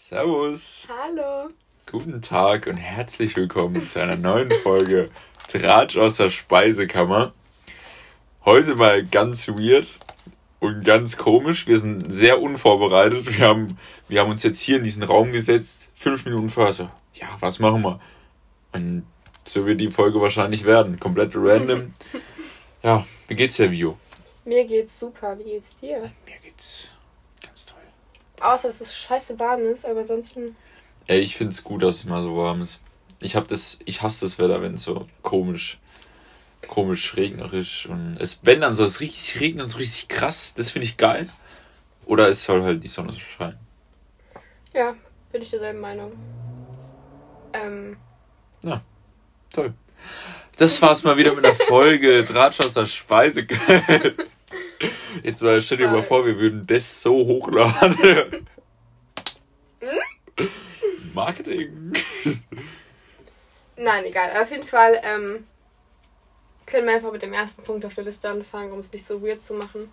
Servus. Hallo. Guten Tag und herzlich willkommen zu einer neuen Folge Tratsch aus der Speisekammer. Heute mal ganz weird und ganz komisch. Wir sind sehr unvorbereitet. Wir haben, wir haben uns jetzt hier in diesen Raum gesetzt, fünf Minuten vorher so, ja, was machen wir? Und so wird die Folge wahrscheinlich werden. Komplett random. Ja, wie geht's dir, Vio? Mir geht's super. Wie geht's dir? Mir geht's. Außer, dass es scheiße warm ist, aber ansonsten. Ey, ich find's gut, dass es mal so warm ist. Ich hab das, ich hasse das Wetter, wenn es so komisch, komisch regnerisch und es, wenn dann soll es richtig regnen, so richtig krass. Das finde ich geil. Oder es soll halt die Sonne scheinen. Ja, bin ich derselben Meinung. Ähm, Ja, toll. Das war's mal wieder mit der Folge Tratsch aus der Speise. Jetzt mal stell dir mal vor, wir würden das so hochladen. Marketing. nein, egal. Auf jeden Fall, ähm, können wir einfach mit dem ersten Punkt auf der Liste anfangen, um es nicht so weird zu machen.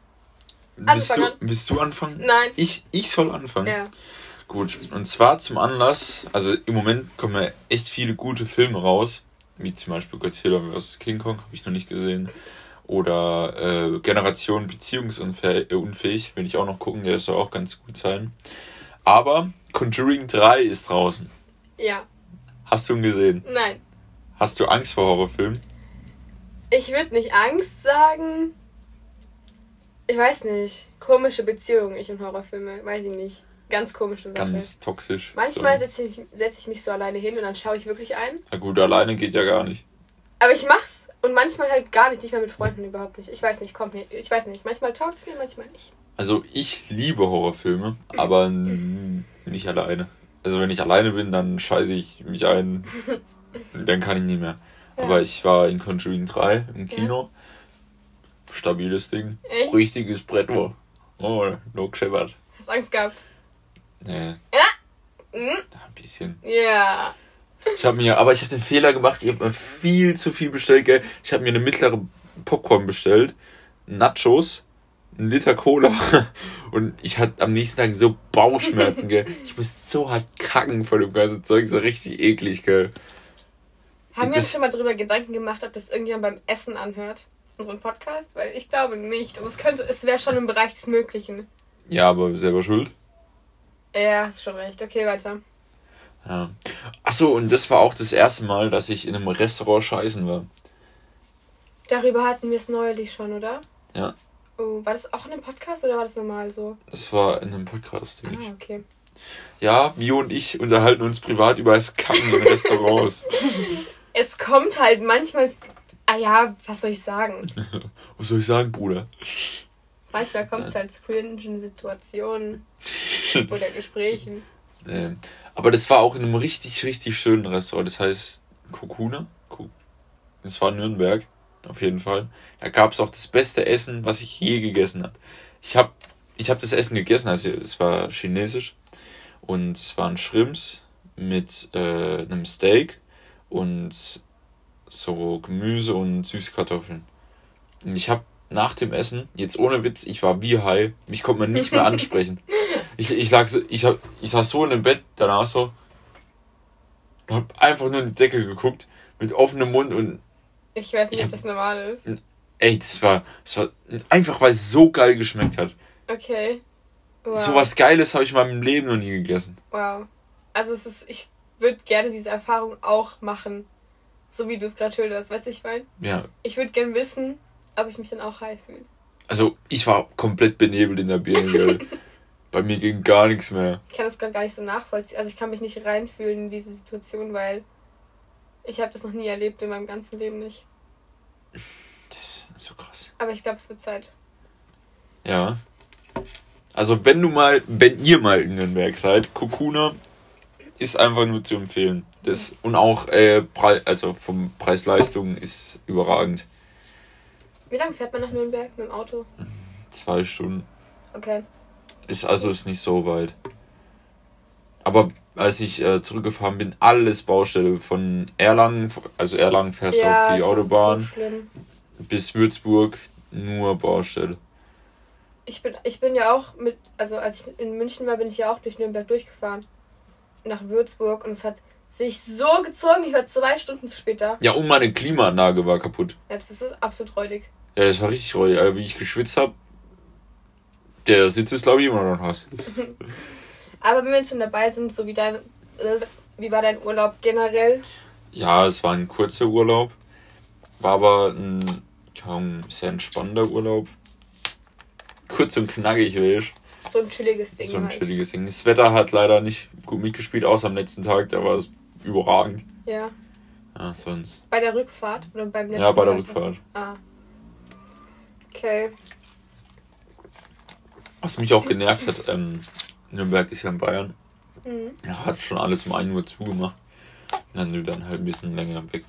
Willst fang du, willst du anfangen? Nein. Ich, ich soll anfangen. Ja. Gut, und zwar zum Anlass, also im Moment kommen ja echt viele gute Filme raus, wie zum Beispiel Godzilla vs. King Kong, habe ich noch nicht gesehen. Oder äh, Generation Beziehungsunfähig, will ich auch noch gucken, der soll auch ganz gut sein. Aber Conjuring 3 ist draußen. Ja. Hast du ihn gesehen? Nein. Hast du Angst vor Horrorfilmen? Ich würde nicht Angst sagen. Ich weiß nicht. Komische Beziehungen, ich und Horrorfilme. Weiß ich nicht. Ganz komische Sache. Ganz toxisch. Manchmal So. setze ich, setz ich mich so alleine hin und dann schaue ich wirklich ein. Na gut, alleine geht ja gar nicht. Aber ich mach's. Und manchmal halt gar nicht. Nicht mal mit Freunden überhaupt nicht. Ich weiß nicht, kommt mir. Ich weiß nicht. Manchmal taugt's mir, manchmal nicht. Also ich liebe Horrorfilme, aber nicht alleine. Also wenn ich alleine bin, dann scheiße ich mich ein. Dann kann ich nicht mehr. Ja. Aber ich war in Conjuring 3 im Kino. Stabiles Ding. Echt? Richtiges Brett war. Oh, no gescheppert. Hast Angst gehabt? Nee, Mhm. ein bisschen. Ja. Ich habe mir, aber ich habe den Fehler gemacht, ich habe mir viel zu viel bestellt, gell. Ich habe mir eine mittlere Popcorn bestellt, Nachos, ein Liter Cola und ich hatte am nächsten Tag so Bauchschmerzen, gell. Ich muss so hart kacken von dem ganzen Zeug, so richtig eklig, gell. Haben wir uns schon mal drüber Gedanken gemacht, ob das irgendjemand beim Essen anhört? Unseren Podcast? Weil ich glaube nicht. Aber es könnte, es wäre schon im Bereich des Möglichen. Ja, aber selber schuld. Ja, hast schon recht. Okay, weiter. Ja. Ach so, und das war auch das erste Mal, dass ich in einem Restaurant scheißen war. Darüber hatten wir es neulich schon, oder? Ja. Oh, war das auch in einem Podcast oder war das normal so? Das war in einem Podcast, denke ich. Ah, okay. Ja, Mio und ich unterhalten uns privat über das Kacken in Restaurants. Es kommt halt manchmal. Ah ja, was soll ich sagen? Was soll ich sagen, Bruder? Manchmal kommt es halt zu cringen Situationen oder Gesprächen. Ähm, aber das war auch in einem richtig, richtig schönen Restaurant. Das heißt Kokuna. Ko- Das war Nürnberg, auf jeden Fall. Da gab es auch das beste Essen, was ich je gegessen habe. Ich habe ich hab das Essen gegessen, also es war chinesisch. Und es waren Shrimps mit äh, einem Steak und so Gemüse und Süßkartoffeln. Und ich habe nach dem Essen, jetzt ohne Witz, ich war wie high, mich konnte man nicht mehr ansprechen. Ich, ich lag so, ich hab, ich saß so in dem Bett danach so und hab einfach nur in die Decke geguckt mit offenem Mund und Ich weiß nicht, Ich ob das normal ist. ey, das war, das war einfach, weil es so geil geschmeckt hat. Okay. Wow. So was Geiles habe ich in meinem Leben noch nie gegessen. Wow. Also es ist, ich würde gerne diese Erfahrung auch machen. So wie du es gerade schilderst, weißt du, ich meine? Ja, Ich würde gerne wissen, ob ich mich dann auch high fühle. also ich war komplett benebelt in der Birne. Bei mir ging gar nichts mehr. Ich kann das gerade gar nicht so nachvollziehen. Also ich kann mich nicht reinfühlen in diese Situation, weil ich habe das noch nie erlebt in meinem ganzen Leben nicht. Das ist so krass. Aber ich glaube, es wird Zeit. Ja. Also wenn du mal, wenn ihr mal in Nürnberg seid, Kokuna ist einfach nur zu empfehlen. Das, und auch, äh, Pre also vom Preis-Leistung ist überragend. Wie lange fährt man nach Nürnberg mit dem Auto? Zwei Stunden. Okay. Ist also ist nicht so weit. Aber als ich äh, zurückgefahren bin, alles Baustelle. Von Erlangen, also Erlangen fährst du auf die Autobahn, So bis Würzburg nur Baustelle. Ich bin, ich bin ja auch mit, also als ich in München war, bin ich ja auch durch Nürnberg durchgefahren. nach Würzburg und es hat sich so gezogen. Ich war zwei Stunden zu spät da. Ja, und meine Klimaanlage war kaputt. Ja, das ist absolut räudig. Ja, das war richtig räudig. Aber wie ich geschwitzt habe, der Sitz ist, glaube ich, immer noch nass. Aber wenn wir schon dabei sind, so wie dein, wie war dein Urlaub generell? Ja, es war ein kurzer Urlaub. War aber ein kaum sehr entspannender Urlaub. Kurz und knackig, weißt So ein chilliges Ding So ein halt. chilliges Ding. Das Wetter hat leider nicht gut mitgespielt, außer am letzten Tag, da war es überragend. Ja. Ja, sonst. Bei der Rückfahrt oder beim letzten Ja, bei der Tag? Rückfahrt. Ah. Okay. Was mich auch genervt hat, ähm, Nürnberg ist ja in Bayern. Mhm. Er hat schon alles um 1 Uhr zugemacht. Wenn du dann halt ein bisschen länger weg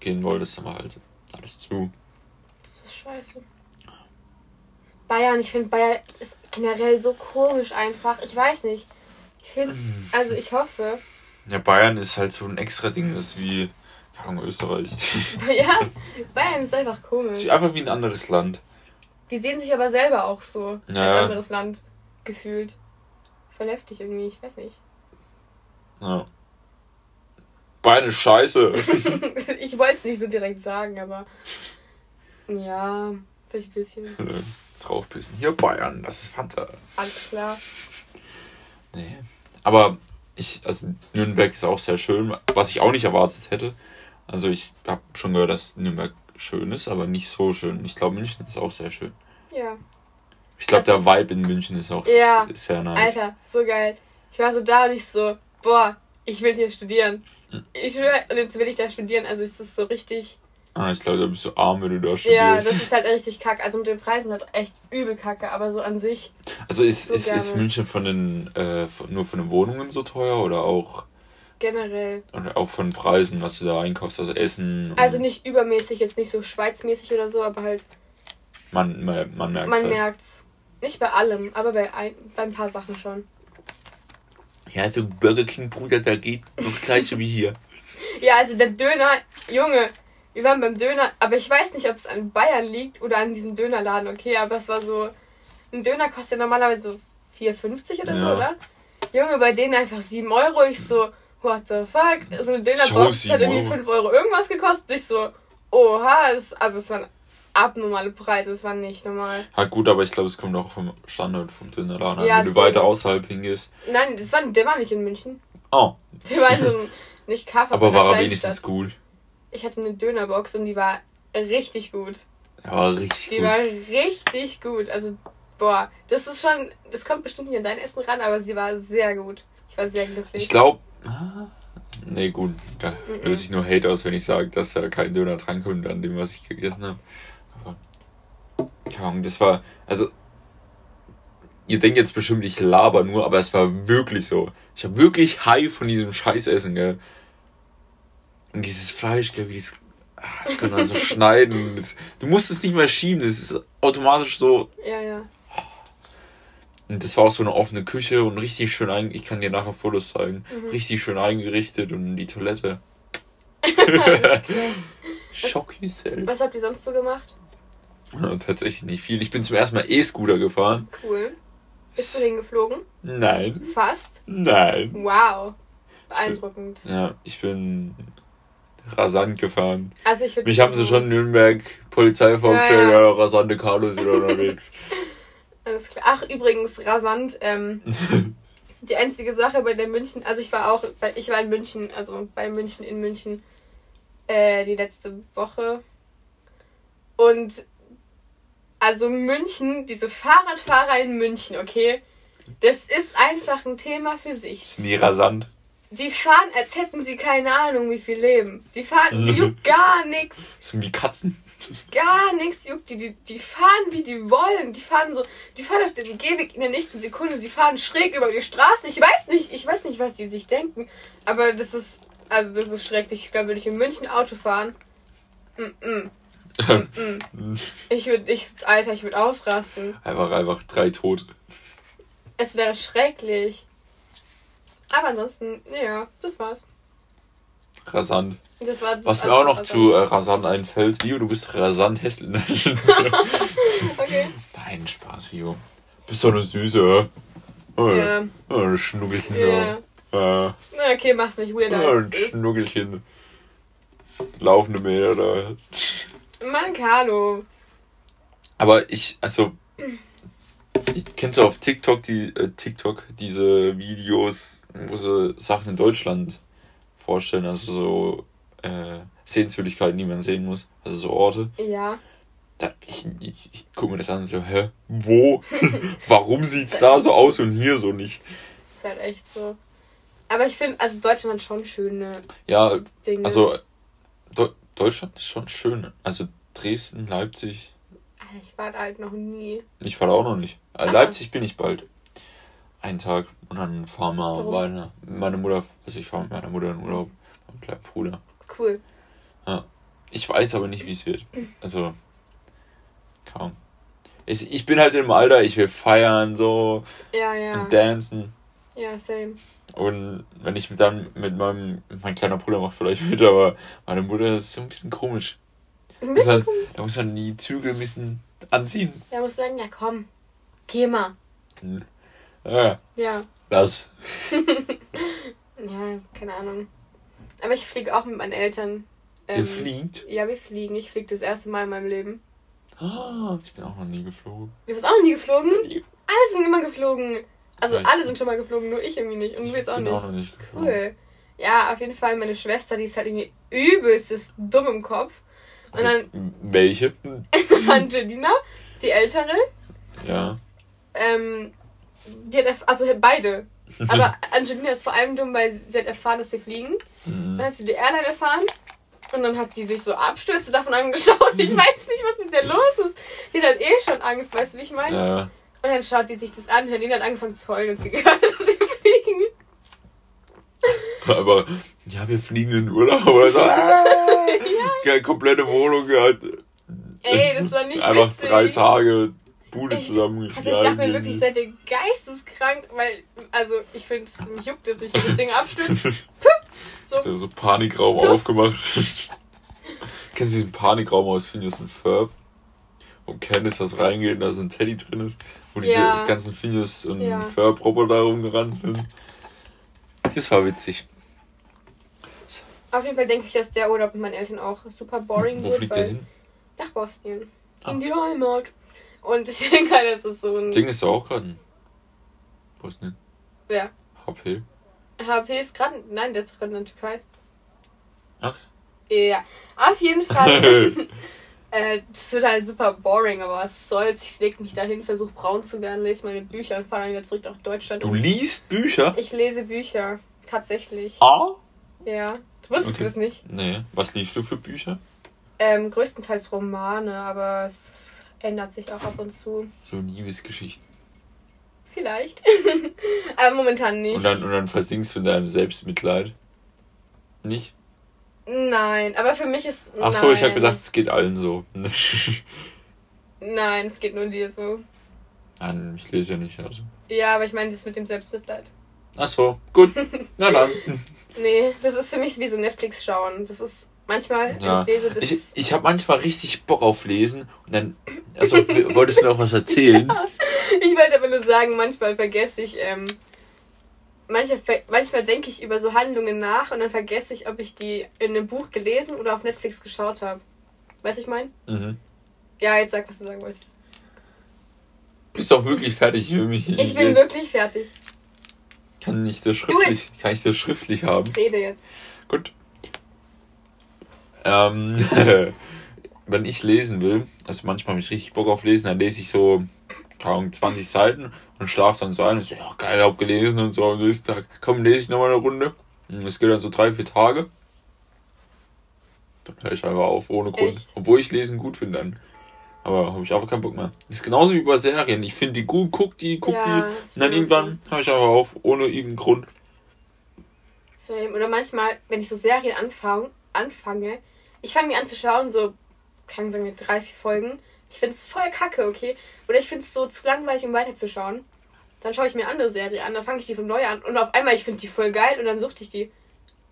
gehen wolltest, dann war halt alles zu. Das ist scheiße. Bayern, ich finde Bayern ist generell so komisch einfach. Ich weiß nicht. Ich finde, also ich hoffe, Ja, Bayern ist halt so ein extra Ding, das ist wie, keine Ahnung, Österreich. ja, Bayern ist einfach komisch. ist einfach wie ein anderes Land. Die sehen sich aber selber auch so Ja. als anderes Land gefühlt. Voll heftig irgendwie, ich weiß nicht. Ja. Ist scheiße. ich wollte es nicht so direkt sagen, aber ja, vielleicht ein bisschen. Draufpissen. Hier Bayern, das ist Fanta. Alles klar. Nee. Aber ich, also Nürnberg ist auch sehr schön, was ich auch nicht erwartet hätte. Also ich habe schon gehört, dass Nürnberg schön ist, aber nicht so schön. Ich glaube, München ist auch sehr schön. Ja. Ich glaube, der Vibe in München ist auch Ja. sehr nice. Alter, so geil. Ich war so da und ich so, boah, ich will hier studieren. Ich will, und jetzt will ich da studieren. Also es ist so richtig. Ah, ich glaube, da bist du arm, wenn du da Ja, studierst. das ist halt richtig kacke. Also mit den Preisen halt echt übel kacke, aber so an sich. also ist, so ist, ist. München von den, äh, nur von den Wohnungen so teuer oder auch, Generell. oder auch von Preisen, was du da einkaufst, also Essen? und- Also nicht übermäßig, jetzt nicht so schweizmäßig oder so, aber halt, Man, man, man merkt man halt. merkt's. Nicht bei allem, aber bei ein, bei ein paar Sachen schon. Ja, so Burger King, Bruder, da geht noch gleiche wie hier. Ja, also der Döner, Junge, wir waren beim Döner, aber ich weiß nicht, ob es an Bayern liegt oder an diesem Dönerladen, okay, aber es war so, ein Döner kostet ja normalerweise so 4,50 oder so, Ja. oder? Junge, bei denen einfach 7 Euro, ich so, what the fuck? So eine Dönerbox hat 7 irgendwie Euro. 5 Euro irgendwas gekostet, ich so, oha, das, also es waren abnormale Preise, es war nicht normal. Ja gut, aber ich glaube, es kommt auch vom Standort vom Dönerladen an. Ja, Wenn du weiter außerhalb hingehst. Nein, das war, der war nicht in München. Oh, Der war in so einem, nicht Kaffee, aber war er wenigstens gut. Ich hatte eine Dönerbox und die war richtig gut. Ja, war richtig Die gut. war richtig gut. Also, boah, das ist schon, das kommt bestimmt nicht an dein Essen ran, aber sie war sehr gut. Ich war sehr glücklich. Ich glaube. Nee, gut, da löse ich nur Hate aus, wenn ich sage, dass da kein Döner drankommt an dem, was ich gegessen habe. Aber. Keine Ahnung, das war. Also. Ihr denkt jetzt bestimmt, ich laber nur, aber es war wirklich so. Ich habe wirklich high von diesem Scheißessen, gell. Und dieses Fleisch, gell, wie das. ah, Das kann man so schneiden. Das, du musst es nicht mehr schieben, das ist automatisch so ja, ja. Und das war auch so eine offene Küche und richtig schön ein. Ich kann dir nachher Fotos zeigen. Mhm. Richtig schön eingerichtet und die Toilette. Schock yourself. Was habt ihr sonst so gemacht? Ja, Tatsächlich nicht viel. Ich bin zum ersten Mal E-Scooter gefahren. Cool. Bist du hingeflogen? Nein. Fast? Nein. Wow. Beeindruckend. Ja, ich bin rasant gefahren. Also ich Mich haben sie schon in Nürnberg Polizei vorgestellt, ja, ja. rasante Carlos wieder unterwegs. Alles klar. Ach, übrigens, rasant. Ähm, die einzige Sache bei der München, also ich war auch, ich war in München, also bei München in München äh, die letzte Woche. Und also München, diese Fahrradfahrer in München, okay, das ist einfach ein Thema für sich. Ist nie rasant. Die fahren, als hätten sie keine Ahnung, wie viel leben. Die fahren, die juckt gar nichts. Das sind wie Katzen. Gar nichts juckt die, die. Die fahren, wie die wollen. Die fahren so, die fahren auf dem Gehweg in der nächsten Sekunde. Sie fahren schräg über die Straße. Ich weiß nicht, ich weiß nicht, was die sich denken. Aber das ist, also das ist schrecklich. Ich glaube, würde ich in München Auto fahren. Mm -mm. Mm. Ich würde, ich, Alter, ich würde ausrasten. einfach, einfach drei Tote. Es wäre schrecklich. Aber ansonsten, ja, das war's. Rasant. Das war das Was mir alles, auch noch was zu äh, rasant einfällt, Vio, du bist rasant hässlich. Okay. Nein, Spaß, Vio. Bist doch eine Süße. Oh, Ja. oh, Schnuckelchen Ja. da. Na, okay, mach's nicht ja, als ein. Schnuckelchen. Laufende da. Mann, Carlo. Aber ich, also, ich kennst du auf TikTok die äh, TikTok diese Videos, wo sie Sachen in Deutschland vorstellen, also so äh, Sehenswürdigkeiten, die man sehen muss, also so Orte. Ja. Da, ich ich, ich gucke mir das an und so, hä, wo? Warum sieht's da so aus und hier so nicht? Ist halt echt so. Aber ich finde, also Deutschland hat schon schöne Ja, Dinge. also Deu Deutschland ist schon schön. Also Dresden, Leipzig, ich war da halt noch nie. ich fahre auch noch nicht. Äh, Aha. Leipzig bin ich bald. Einen Tag und dann fahren wir weiter. Meine Mutter, also ich fahre mit meiner Mutter in Urlaub, meinem kleinen Bruder. Cool. Ich weiß aber nicht, wie es wird. Also, kaum. Ich, ich bin halt im Alter, ich will feiern so Ja, ja. und dancen. Ja, same. Und wenn ich dann mit meinem, mein kleiner Bruder macht vielleicht mit, aber meine Mutter ist so ein bisschen komisch. Muss man, da muss man die Zügel ein bisschen anziehen. Ja, muss sagen, ja komm. Geh mal. Hm. Ja, Ja. das. Ja, keine Ahnung. Aber ich fliege auch mit meinen Eltern. Ihr Ähm, fliegt? Ja, wir fliegen. Ich fliege das erste Mal in meinem Leben. Ah, ich bin auch noch nie geflogen. Du bist auch noch nie geflogen? Nie. Alle sind immer geflogen. Also Ja, alle sind schon mal geflogen, nur ich irgendwie nicht. Und du jetzt auch bin nicht. auch noch nicht geflogen. Cool. Ja, auf jeden Fall meine Schwester, die ist halt irgendwie übelstes dumm im Kopf. Und dann Welche? Angelina, die ältere, Ja. ähm, die hat, also beide. Aber Angelina ist vor allem dumm, weil sie hat erfahren, dass wir fliegen. Mhm. Dann hat sie die Airline erfahren. Und dann hat die sich so Abstürze davon angeschaut. Ich weiß nicht, was mit der los ist. Die hat eh schon Angst, weißt du, wie ich meine? Ja. Und dann schaut die sich das an. Helene hat angefangen zu heulen und sie gehört, dass sie fliegen. Aber, ja, wir fliegen in Urlaub oder so. ja. Komplette Wohnung gehabt. Ey, das war nicht Einfach witzig. drei Tage Bude Ich- zusammen. Also ich dachte mir wirklich, seid ihr geisteskrank, weil, also ich finde, mich juckt es nicht, wenn das Ding abstürzt. So, So, so Panikraum Plus. aufgemacht. Kennst du diesen Panikraum aus Phineas und Ferb? Wo Candice das reingeht und da so ein Teddy drin ist. Wo diese Ja. ganzen Phineas und Ja. Ferb-Roboter rumgerannt sind. Das war witzig. Auf jeden Fall denke ich, dass der Urlaub mit meinen Eltern auch super boring Wo wird, fliegt der hin? nach Bosnien. Ah. In die Heimat. Und ich denke halt, das ist so ein... Ding ist doch auch gerade in Bosnien. Wer? HP. HP ist gerade... Nein, der ist gerade in der Türkei. Okay. Ja, auf jeden Fall. äh, das wird halt super boring, aber was soll's. Ich leg mich dahin, versuche braun zu werden, lese meine Bücher und fahre dann wieder zurück nach Deutschland. Du liest Bücher? Ich lese Bücher. Tatsächlich. Ah? Ja. Du wusstest Okay. das nicht. Nee. Was liest du für Bücher? Ähm, größtenteils Romane, aber es ändert sich auch ab und zu. So Liebesgeschichten. Vielleicht. aber momentan nicht. Und dann, und dann versinkst du in deinem Selbstmitleid. Nicht? Nein, aber für mich ist. Ach so, ich habe nein. gedacht, es geht allen so. Nein, es geht nur dir so. Nein, ich lese ja nicht. Also. Ja, aber ich meine, das ist mit dem Selbstmitleid. Ach so, gut. Na dann. Nee, das ist für mich wie so Netflix schauen. Das ist manchmal, Ja. ich lese, das Ich, ich habe manchmal richtig Bock auf Lesen und dann. Also, wolltest du noch was erzählen? Ich wollte aber nur sagen, manchmal vergesse ich, ähm, manchmal, manchmal denke ich über so Handlungen nach und dann vergesse ich, ob ich die in einem Buch gelesen oder auf Netflix geschaut habe. Weißt du, ich meine? Mhm. Ja, jetzt sag, was du sagen wolltest. Bist doch wirklich fertig. Will mich. Ich bin wirklich fertig. Kann ich das schriftlich, kann ich das schriftlich haben? Rede jetzt. Gut. Ähm, wenn ich lesen will, also manchmal habe ich richtig Bock auf Lesen, dann lese ich so, keine Ahnung, 20 Seiten und schlafe dann so ein und so, ja geil, hab gelesen und so am nächsten Tag, komm, lese ich nochmal eine Runde. Und Das geht dann so drei, vier Tage. Dann höre ich einfach auf, ohne Grund. Echt? Obwohl ich Lesen gut finde dann. Aber habe ich einfach keinen Bock mehr. Ist genauso wie bei Serien. Ich finde die gut, guck die, guck Ja, die. Und dann irgendwann höre ich einfach auf, ohne irgendeinen Grund. Same. Oder manchmal, wenn ich so Serien anfange, anfange ich fange die an zu schauen, so, kann ich sagen, drei, vier Folgen. Ich finde es voll kacke, okay? Oder ich finde es so zu langweilig, um weiterzuschauen. Dann schaue ich mir eine andere Serie an, dann fange ich die von neu an und auf einmal, ich finde die voll geil und dann suchte ich die.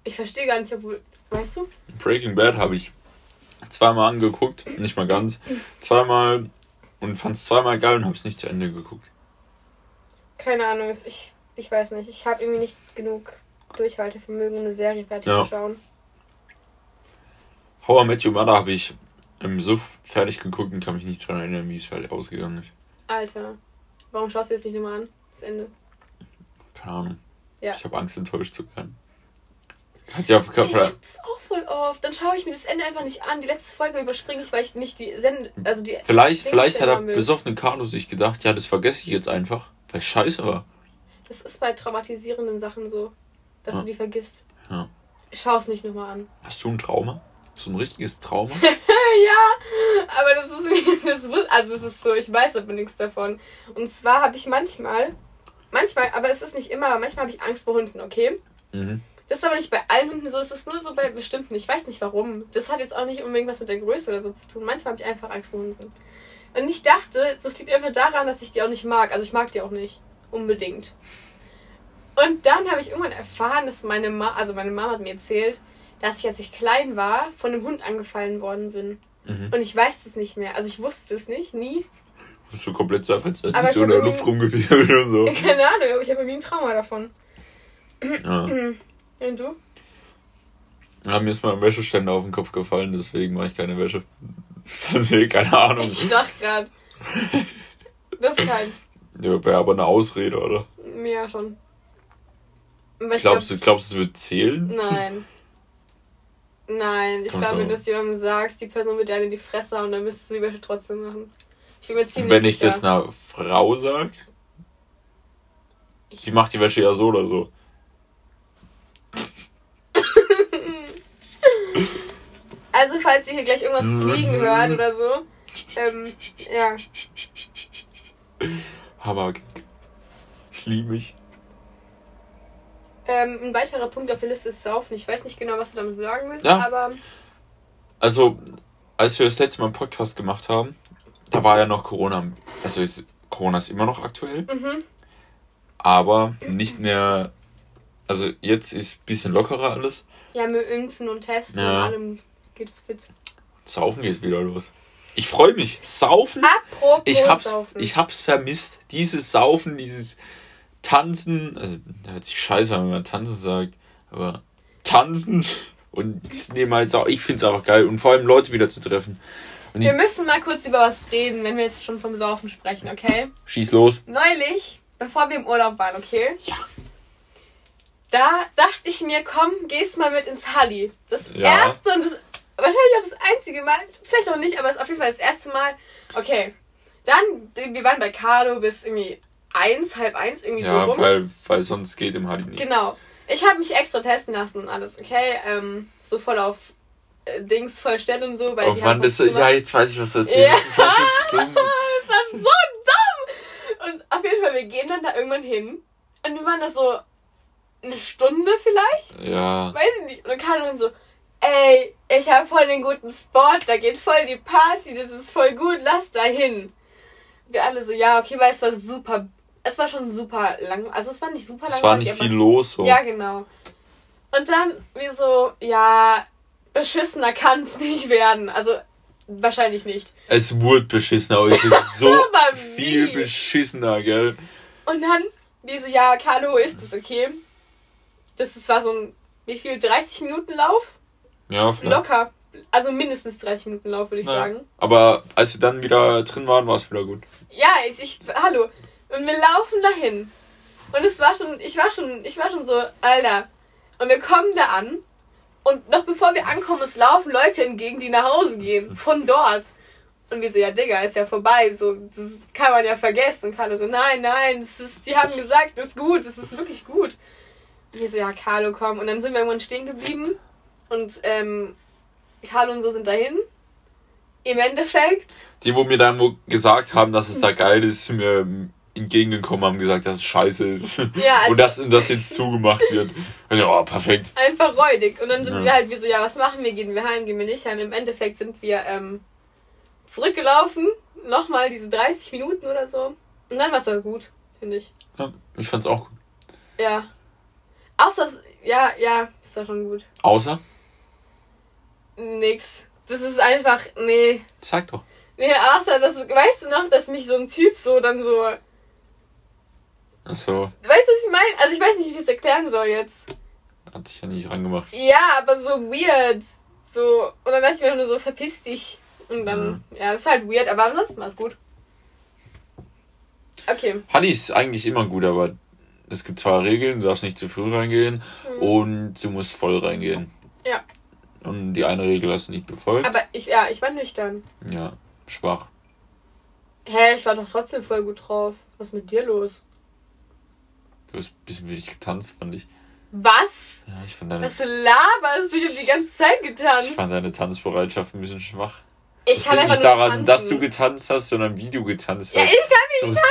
Ich verstehe gar nicht, obwohl, weißt du? Breaking Bad habe ich zweimal angeguckt, nicht mal ganz, zweimal und fand es zweimal geil und habe es nicht zu Ende geguckt. Keine Ahnung, ich, ich weiß nicht. Ich habe irgendwie nicht genug Durchhaltevermögen, eine Serie fertig Ja. zu schauen. How I Met Your Mother habe ich im Suff fertig geguckt und kann mich nicht dran erinnern, wie es halt ausgegangen ist. Alter, warum schaust du jetzt nicht nochmal an? Das Ende. Keine Ahnung. Ja. Ich habe Angst, enttäuscht zu werden. Hat ja, Ich hab das auch voll oft. Dann schaue ich mir das Ende einfach nicht an. Die letzte Folge überspringe ich, weil ich nicht die Send also die vielleicht, vielleicht hat er ändern will. besoffene Carlo sich gedacht, ja, das vergesse ich jetzt einfach, weil scheiße war. Das ist bei traumatisierenden Sachen so, dass Ja. du die vergisst. Ja. Schau es nicht nochmal an. Hast du ein Trauma? So ein richtiges Trauma? ja, aber das ist mir, das, also es ist so, ich weiß aber nichts davon. Und zwar habe ich manchmal, manchmal, aber es ist nicht immer, aber manchmal habe ich Angst vor Hunden, okay? mhm. Das ist aber nicht bei allen Hunden so, das ist nur so bei bestimmten. Ich weiß nicht warum. Das hat jetzt auch nicht unbedingt was mit der Größe oder so zu tun. Manchmal habe ich einfach Angst vor Hunden. Und ich dachte, das liegt einfach daran, dass ich die auch nicht mag. Also ich mag die auch nicht. Unbedingt. Und dann habe ich irgendwann erfahren, dass meine Mama, also meine Mama hat mir erzählt, dass ich, als ich klein war, von einem Hund angefallen worden bin. Mhm. Und ich weiß das nicht mehr. Also ich wusste es nicht, nie. Bist du komplett zerfetzt, als ich so in der Luft rumgewirbelt oder so. Keine Ahnung, aber ich habe irgendwie ein Trauma davon. Ja. Und du? ja. Mir ist mal ein Wäscheständer auf den Kopf gefallen, deswegen mache ich keine Wäsche. nee, keine Ahnung. Ich sag grad. Das ist kein. Ja, wäre aber eine Ausrede, oder? Ja, schon. Aber ich Glaubst du, glaub's- glaubst du, es wird zählen? Nein. Nein, ich Kann glaube, wenn du es jemandem sagst, die Person wird dir in die Fresse hauen, dann müsstest du die Wäsche trotzdem machen. Ich bin mir Und ziemlich wenn ich sicher. das einer Frau sag, die macht die Wäsche ja so oder so. Also, falls ihr hier gleich irgendwas fliegen hört oder so, ähm, ja. Hammer. Ich liebe mich. Ähm, ein weiterer Punkt auf der Liste ist Saufen. Ich weiß nicht genau, was du damit sagen willst, Ja. aber Also, als wir das letzte Mal einen Podcast gemacht haben, da war ja noch Corona. Also, ist, Corona ist immer noch aktuell, mhm. aber nicht mehr. Also, jetzt ist ein bisschen lockerer alles. ja, mit Impfen und Testen Ja. und allem geht es fit. Saufen geht wieder los. Ich freue mich. Saufen. Apropos Ich hab's, Saufen. ich hab's vermisst. Dieses Saufen, dieses Tanzen. Also, da hört sich scheiße an, wenn man tanzen sagt. Aber tanzen und das nehmen halt auch. Ich find's einfach geil. Und vor allem Leute wieder zu treffen. Und wir müssen mal kurz über was reden, wenn wir jetzt schon vom Saufen sprechen, okay? schieß los. Neulich, bevor wir im Urlaub waren, okay? Ja. Da dachte ich mir, komm, gehst mal mit ins Halli. Das Ja. erste und das wahrscheinlich auch das einzige Mal, vielleicht auch nicht, aber es ist auf jeden Fall das erste Mal. Okay. Dann, wir waren bei Carlo bis irgendwie eins, halb eins, irgendwie Ja, so rum. weil, weil sonst geht im Halli nicht. Genau. Ich habe mich extra testen lassen und alles, okay? Ähm, so voll auf äh, Dings voll Stelle und so, weil Oh die Mann, das, ja, jetzt weiß ich, was du erzählst. Ja. Das war so dumm. Das war so dumm! Und auf jeden Fall, wir gehen dann da irgendwann hin. Und wir waren da so eine Stunde vielleicht? Ja. Weiß ich nicht. Und dann kam dann so, ey, ich habe voll den guten Spot, da geht voll die Party, das ist voll gut, lass da hin. Wir alle so, ja, okay, weil es war super, es war schon super lang, also es war nicht super lang. Es war nicht viel los so. Ja, genau. Und dann wir so, ja, beschissener kann es nicht werden. Also wahrscheinlich nicht. Es wurde beschissener, aber ich bin so viel beschissener, gell? Und dann, wir so, ja, Carlo, ist das okay? Das ist, war so ein, wie viel, 30 Minuten Lauf? Ja, vielleicht. Locker. Also mindestens 30 Minuten Lauf, würde ich Ja. sagen. Aber als wir dann wieder drin waren, war es wieder gut. Ja, jetzt ich, hallo. Und wir laufen dahin. Und es war schon, ich war schon, ich war schon so, Alter. Und wir kommen da an. Und noch bevor wir ankommen, es laufen Leute entgegen, die nach Hause gehen. Von dort. Und wir so, ja, Digga, ist ja vorbei. So, das kann man ja vergessen. Und Carlo so, nein, nein, das ist, die haben gesagt, das ist gut, das ist wirklich gut. Und wir so, ja, Carlo, komm. Und dann sind wir irgendwann stehen geblieben. Und, ähm, Carlo und so sind dahin. Im Endeffekt Die, wo mir dann wo gesagt haben, dass es da geil ist, sind mir entgegengekommen, haben gesagt, dass es scheiße ist. Ja, also- und dass das jetzt zugemacht wird. Also, oh, perfekt. einfach räudig. Und dann sind Ja. wir halt wie so, ja, was machen wir? Gehen wir heim, gehen wir nicht heim? Im Endeffekt sind wir ähm, zurückgelaufen. Nochmal diese 30 Minuten oder so. Und dann war es auch gut, finde ich. Ja, ich fand's auch gut. Ja. Außer, es- ja, ja, ist doch schon gut. Außer, Nix. Das ist einfach, nee. sag doch. Nee, außer, das, weißt du noch, dass mich so ein Typ so dann so, weißt Achso. du, was ich meine? Also ich weiß nicht, wie ich das erklären soll jetzt. Hat sich ja nicht rangemacht. Ja, aber so weird. So, und dann dachte ich mir nur so, verpiss dich. Und dann, ja, das ist halt weird, aber ansonsten war es gut. Okay. Honey ist eigentlich immer gut, aber es gibt zwei Regeln. Du darfst nicht zu früh reingehen Hm. und du musst voll reingehen. Ja. Und die eine Regel hast du nicht befolgt. Aber ich, ja, ich war nüchtern. ja, schwach. Hä, ich war doch trotzdem voll gut drauf. Was ist mit dir los? Du hast ein bisschen wenig getanzt, fand ich. Was? Ja, ich fand deine, Was du laberst? Ich hab die ganze Zeit ich getanzt. fand deine Tanzbereitschaft ein bisschen schwach. Ich Das kann liegt nicht daran, tanzen. dass du getanzt hast, sondern wie du getanzt Ja, hast. ich kann nicht So-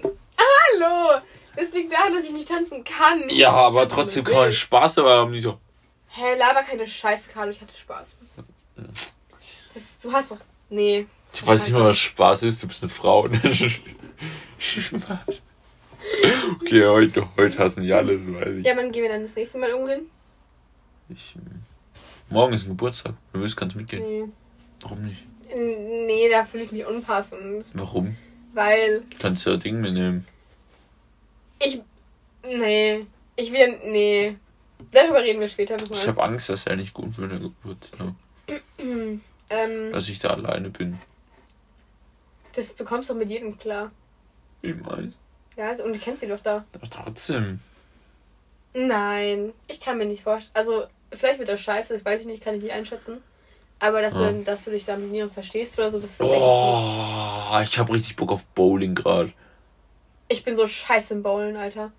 tanzen. Hallo. Das liegt daran, dass ich nicht tanzen kann. Ja, aber trotzdem kann man Spaß dabei haben. Nicht so. Hä, laber keine Scheiße, Carlo. Ich hatte Spaß. Das, du hast doch... Nee. Ich weiß nicht mal, was Spaß ist. Du bist eine Frau. Spaß. Okay, heute, heute hast du mich alles, weiß ich. Ja, wann gehen wir dann das nächste Mal irgendwo hin? ich morgen ist ein Geburtstag. Du willst, kannst mitgehen. Nee. Warum nicht? Nee, da fühle ich mich unpassend. Warum? Weil Du kannst ja Ding mitnehmen. ich. Nee. Ich will. Nee. Darüber reden wir später Ich nochmal. habe Angst, dass er nicht gut wird, der Geburtstag. Ähm, Dass ich da alleine bin. das, du kommst doch mit jedem klar. Ich weiß. Ja, also, und du kennst sie doch da. Aber trotzdem. Nein, ich kann mir nicht vorstellen. Also, vielleicht wird das scheiße, weiß ich nicht, kann ich nicht einschätzen. Aber dass, Ja. du, dass du dich da mit mir verstehst oder so, das ich nicht. Oh, ich habe richtig Bock auf Bowling gerade. Ich bin so scheiße im Bowlen, Alter.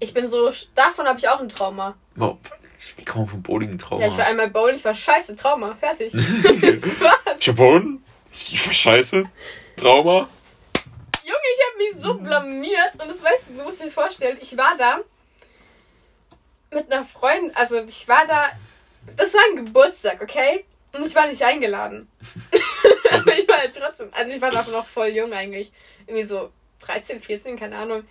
Ich bin so. Davon habe ich auch ein Trauma. Kann man vom Bowling Trauma Ja, ich war einmal bowlen, ich war scheiße, Trauma, fertig. das war's. Ich hab Bowlen? Ich war scheiße. Trauma? Junge, ich habe mich so blamiert und das weißt du, du musst dir vorstellen, ich war da mit einer Freundin, also ich war da, das war ein Geburtstag, okay? Und ich war nicht eingeladen. Aber ich war halt trotzdem, also ich war doch noch voll jung eigentlich. Irgendwie so 13, 14, keine Ahnung.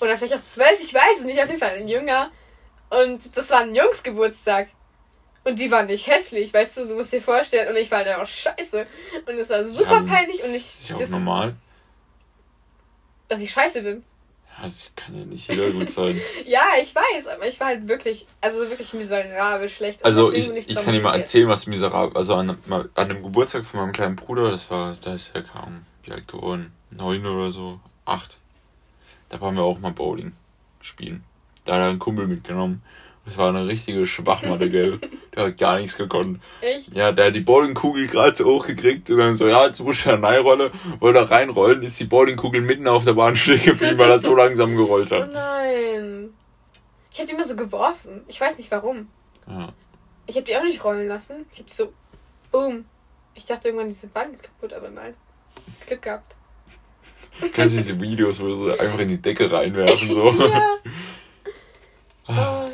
Oder vielleicht auch 12, ich weiß es nicht, auf jeden Fall ein Jünger. Und das war ein Jungsgeburtstag. Und die waren nicht hässlich, weißt du, du musst dir vorstellen. Und ich war da auch scheiße. Und es war super Ja, peinlich und das ich. ist ja auch das- normal. dass ich scheiße bin. Ja, Das kann ja nicht jeder gut sein. Ja, ich weiß, aber ich war halt wirklich, also wirklich miserabel schlecht. Also ich, ich kann dir mal erzählen, was miserabel. Also an, an dem Geburtstag von meinem kleinen Bruder, das war, da ist er kaum, wie alt geworden? Neun oder so, acht. Da waren wir auch mal Bowling spielen. Da hat er einen Kumpel mitgenommen. Das war eine richtige Schwachmatte, gell? Der hat gar nichts gekonnt. Echt? Ja, der hat die Bowlingkugel gerade so hochgekriegt und dann so, ja, jetzt muss ich ja reinrollen. Wollte er reinrollen, ist die Bowlingkugel mitten auf der Bahn stehen geblieben, weil er so langsam gerollt Oh hat. nein. Ich habe die immer so geworfen. Ich weiß nicht warum. Ja. Ich habe die auch nicht rollen lassen. Ich habe die so, boom. Ich dachte irgendwann, diese geht kaputt, aber nein. Glück gehabt. Kennst du diese Videos, wo sie einfach in die Decke reinwerfen, so? Ja. Oh,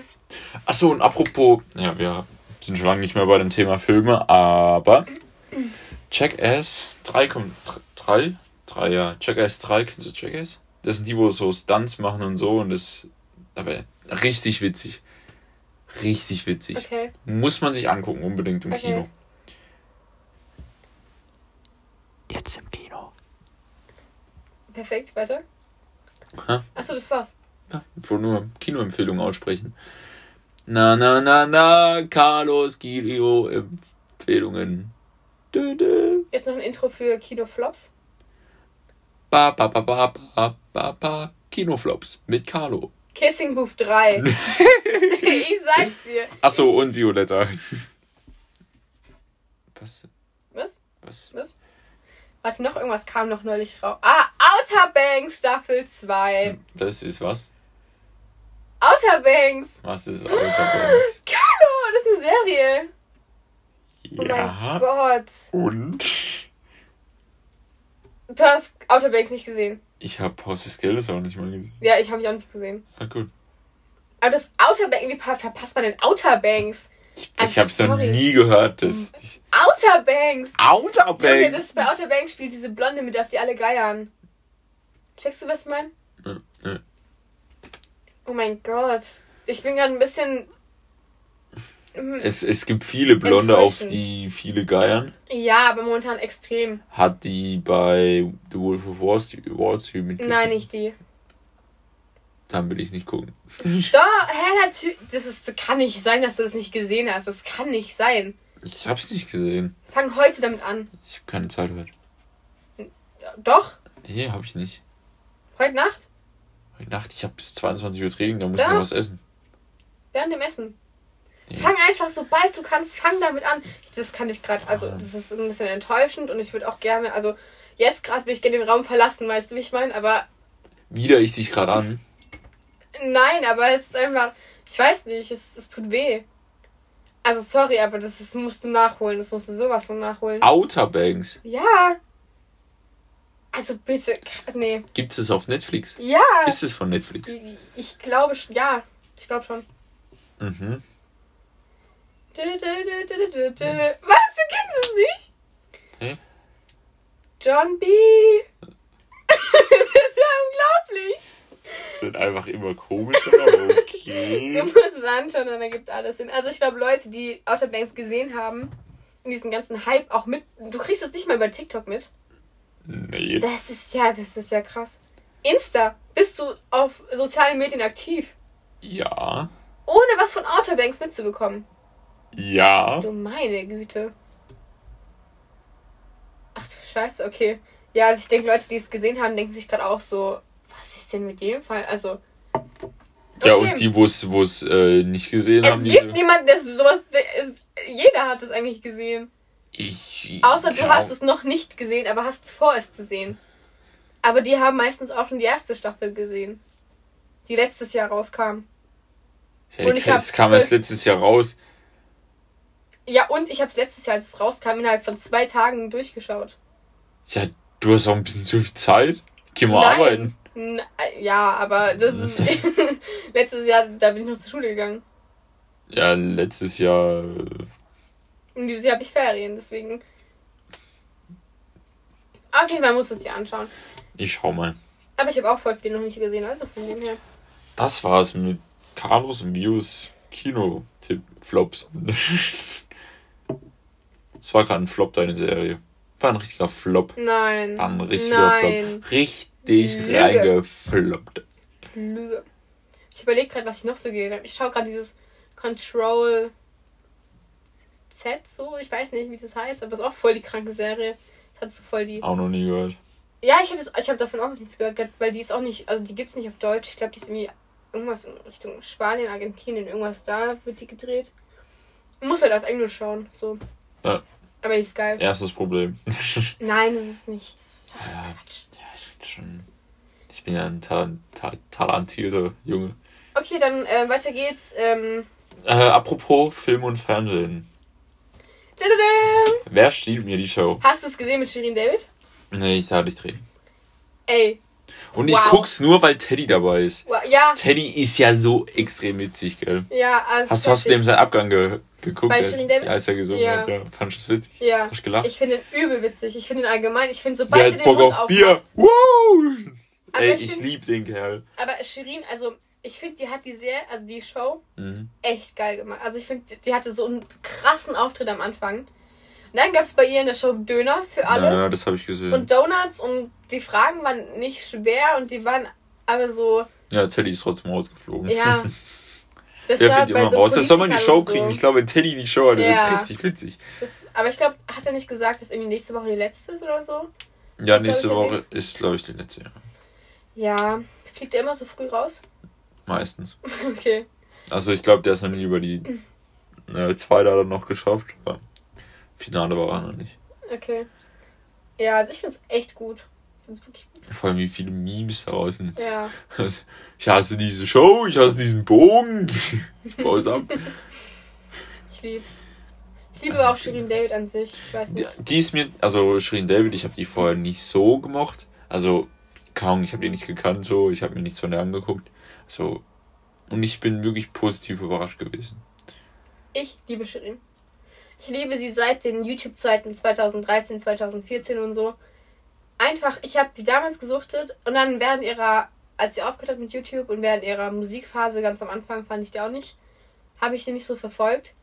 Achso, und apropos, ja, wir sind schon lange nicht mehr bei dem Thema Filme, aber Jackass 3 kommt, 3? 3, ja. Jackass 3, kennst du Jackass? Das sind die, wo so Stunts machen und so und das, aber richtig witzig. Richtig witzig. okay. Muss man sich angucken, unbedingt im Okay. Kino. Jetzt im Kino. Perfekt, weiter. Achso, das war's. Ja, ich wollte nur Kinoempfehlungen aussprechen. Na, na, na, na, Carlos Kino Empfehlungen. Dö, dö. Jetzt noch ein Intro für Kinoflops. Ba, ba, ba, ba, ba, ba, ba. Kinoflops mit Carlo. Kissing Booth 3. ich sag's dir. Achso, und Violetta. Was? Was? Was? Warte, noch irgendwas kam noch neulich raus. Ah, Outer Banks Staffel 2. Das ist was? Outer Banks. Was ist Outer Banks? Hallo, das ist eine Serie. Oh mein Ja. Gott. Und? Du hast Outer Banks nicht gesehen. Ich habe des Geldes auch nicht mal gesehen. Ja, ich habe ich auch nicht gesehen. Na gut. Aber das Outer Banks, wie ver- verpasst man denn Outer Banks? Ich, I'm ich habe es noch nie gehört. Dass ich, Outer Banks! Outer Okay, das Banks! ist bei Outer Banks spielt diese Blonde mit, auf die alle geiern. Checkst du, was ich meine? Ja, ja. Oh mein Gott. Ich bin gerade ein bisschen. Hm, Es, es gibt viele Blonde, auf die viele geiern. Ja, aber momentan extrem. Hat die bei The Wolf of Wall Street, Wall Street mitgespielt? Nein, nicht die. Dann will ich nicht gucken. Doch, hä, natürlich. Das ist, kann nicht sein, dass du das nicht gesehen hast. Das kann nicht sein. Ich hab's nicht gesehen. Fang heute damit an. Ich habe keine Zeit heute. Doch, Nee, hab ich nicht. heute Nacht, Heute Nacht, ich habe bis 22 Uhr Training, da muss Ja. ich noch was essen. während dem Essen. Nee. Fang einfach, sobald du kannst, fang damit an. Das kann ich gerade, also das ist ein bisschen enttäuschend und ich würde auch gerne, also jetzt gerade will ich gerne den Raum verlassen, weißt du, wie ich meine? Aber Wieder ich dich gerade an. nein, aber es ist einfach, ich weiß nicht, es, es tut weh. Also sorry, aber das ist, musst du nachholen, das musst du sowas von nachholen. Outer Banks. Ja. Also bitte, nee. Gibt es auf Netflix? Ja. Ist es von Netflix? Ich, glaube schon, ja. Ich glaube schon. Mhm. Du, du, du, du. Was? Du kennst es nicht? Hä? John B. das ist ja unglaublich. Es wird einfach immer komischer, aber okay. anschauen und dann gibt alles Sinn. Also ich glaube, Leute, die Outer Banks gesehen haben, und diesen ganzen Hype auch mit. Du kriegst es nicht mal über TikTok mit. Nee. Das ist ja, das ist ja krass. Insta, bist du auf sozialen Medien aktiv? Ja. Ohne was von Outer Banks mitzubekommen. Ja. Du meine Güte. Ach du Scheiße, okay. Ja, also ich denke, Leute, die es gesehen haben, denken sich gerade auch so, was ist denn mit dem Fall? Also. Ja, okay. und die, wo es es äh, nicht gesehen Es haben, gibt diese. niemanden, der sowas. Der ist, jeder hat es eigentlich gesehen. Ich. Außer du hast es noch nicht gesehen, aber hast vor, es zu sehen. Aber die haben meistens auch schon die erste Staffel gesehen. Die letztes Jahr rauskam. Ja, und ich es kam erst letztes Jahr raus. Ja, und ich habe es letztes Jahr, als es rauskam, innerhalb von zwei Tagen durchgeschaut. Ja, du hast auch ein bisschen zu viel Zeit. Geh mal Nein. arbeiten. N äh, ja, aber das ist. letztes Jahr, da bin ich noch zur Schule gegangen. Ja, letztes Jahr. Und dieses Jahr habe ich Ferien, deswegen. Auf jeden Fall musst du es dir anschauen. Ich schau mal. Aber ich habe auch voll viel noch nicht gesehen, also von dem her. Das war's mit Carlos und Views Kino-Tipp-Flops. Es war gerade ein Flop, deine Serie. War ein richtiger Flop. Nein. War ein richtiger Nein. Flop. Richtig Lüge. reingefloppt. Lüge. Ich überlege gerade, was ich noch so gesehen habe. Ich schaue gerade dieses Control Z so. Ich weiß nicht, wie das heißt, aber es ist auch voll die kranke Serie. Das hat so voll die. Auch noch nie gehört. Ja, ich habe hab davon auch noch nichts gehört, weil die ist auch nicht, also die gibt's nicht auf Deutsch. Ich glaube, die ist irgendwie irgendwas in Richtung Spanien, Argentinien, irgendwas da wird die gedreht. Muss halt auf Englisch schauen, so. Ja. Aber die ist geil. Erstes Problem. Nein, das ist nicht. Das ist Ja. Ja, ich bin schon. Ich bin ja ein ta ta talentierter Junge. Okay, dann äh, weiter geht's. Ähm, Äh, apropos Film und Fernsehen. Wer stiehlt mir die Show? Hast du es gesehen mit Shirin David? Nee, ich hatte ich Training. Ey. Und ich Wow. guck's nur, weil Teddy dabei ist. Wow, Ja, Teddy ist ja so extrem witzig, gell? ja, also. Hast, hast du dem seinen Abgang ge geguckt? Bei Shirin David? Ja, als er gesungen Ja. hat, ja. Fand ich das witzig? Ja. Hast du gelacht? Ich finde ihn übel witzig. Ich finde ihn allgemein. Ich finde, Der sobald er hat den Bock Mund auf Bier. aufmacht. Wow! Aber Ey, ich ich find- lieb den Kerl. Aber Shirin, also, ich finde, die hat die sehr, also die Show Mhm. echt geil gemacht. Also, ich finde, die hatte so einen krassen Auftritt am Anfang. Und dann gab es bei ihr in der Show Döner für alle. Ja, das habe ich gesehen. Und Donuts und die Fragen waren nicht schwer und die waren aber so, ja, Teddy ist trotzdem rausgeflogen. ja. Das war findet immer so raus? Das soll man die Politikern Show so. kriegen. Ich glaube, wenn Teddy die Show hat, dann Ja. wird's richtig witzig. Das, aber ich glaube, hat er nicht gesagt, dass irgendwie nächste Woche die letzte ist oder so? Ja, nächste Woche ist, glaube ich, die letzte. Ja. Ja. Fliegt er immer so früh raus? Meistens. Okay. Also ich glaube, der ist noch nie über die äh, zweite hat er noch geschafft. Aber Finale war er noch nicht. Okay. Ja, also ich finde es echt gut. Wirklich. Vor allem, wie viele Memes daraus sind. Ja. Ich hasse diese Show, ich hasse diesen Bogen. Ich baue es ab. Ich lieb's. Ich liebe aber auch Shirin David an sich. Ich weiß Die, nicht. die ist mir, also Shirin David, ich habe die vorher nicht so gemocht. Also, kaum, ich habe die nicht gekannt so, ich habe mir nichts von der angeguckt. So, und ich bin wirklich positiv überrascht gewesen. Ich liebe Shirin. Ich liebe sie seit den YouTube-Zeiten 2013, 2014 und so. Einfach, ich habe die damals gesuchtet und dann während ihrer, als sie aufgehört hat mit YouTube und während ihrer Musikphase ganz am Anfang fand ich die auch nicht, habe ich sie nicht so verfolgt.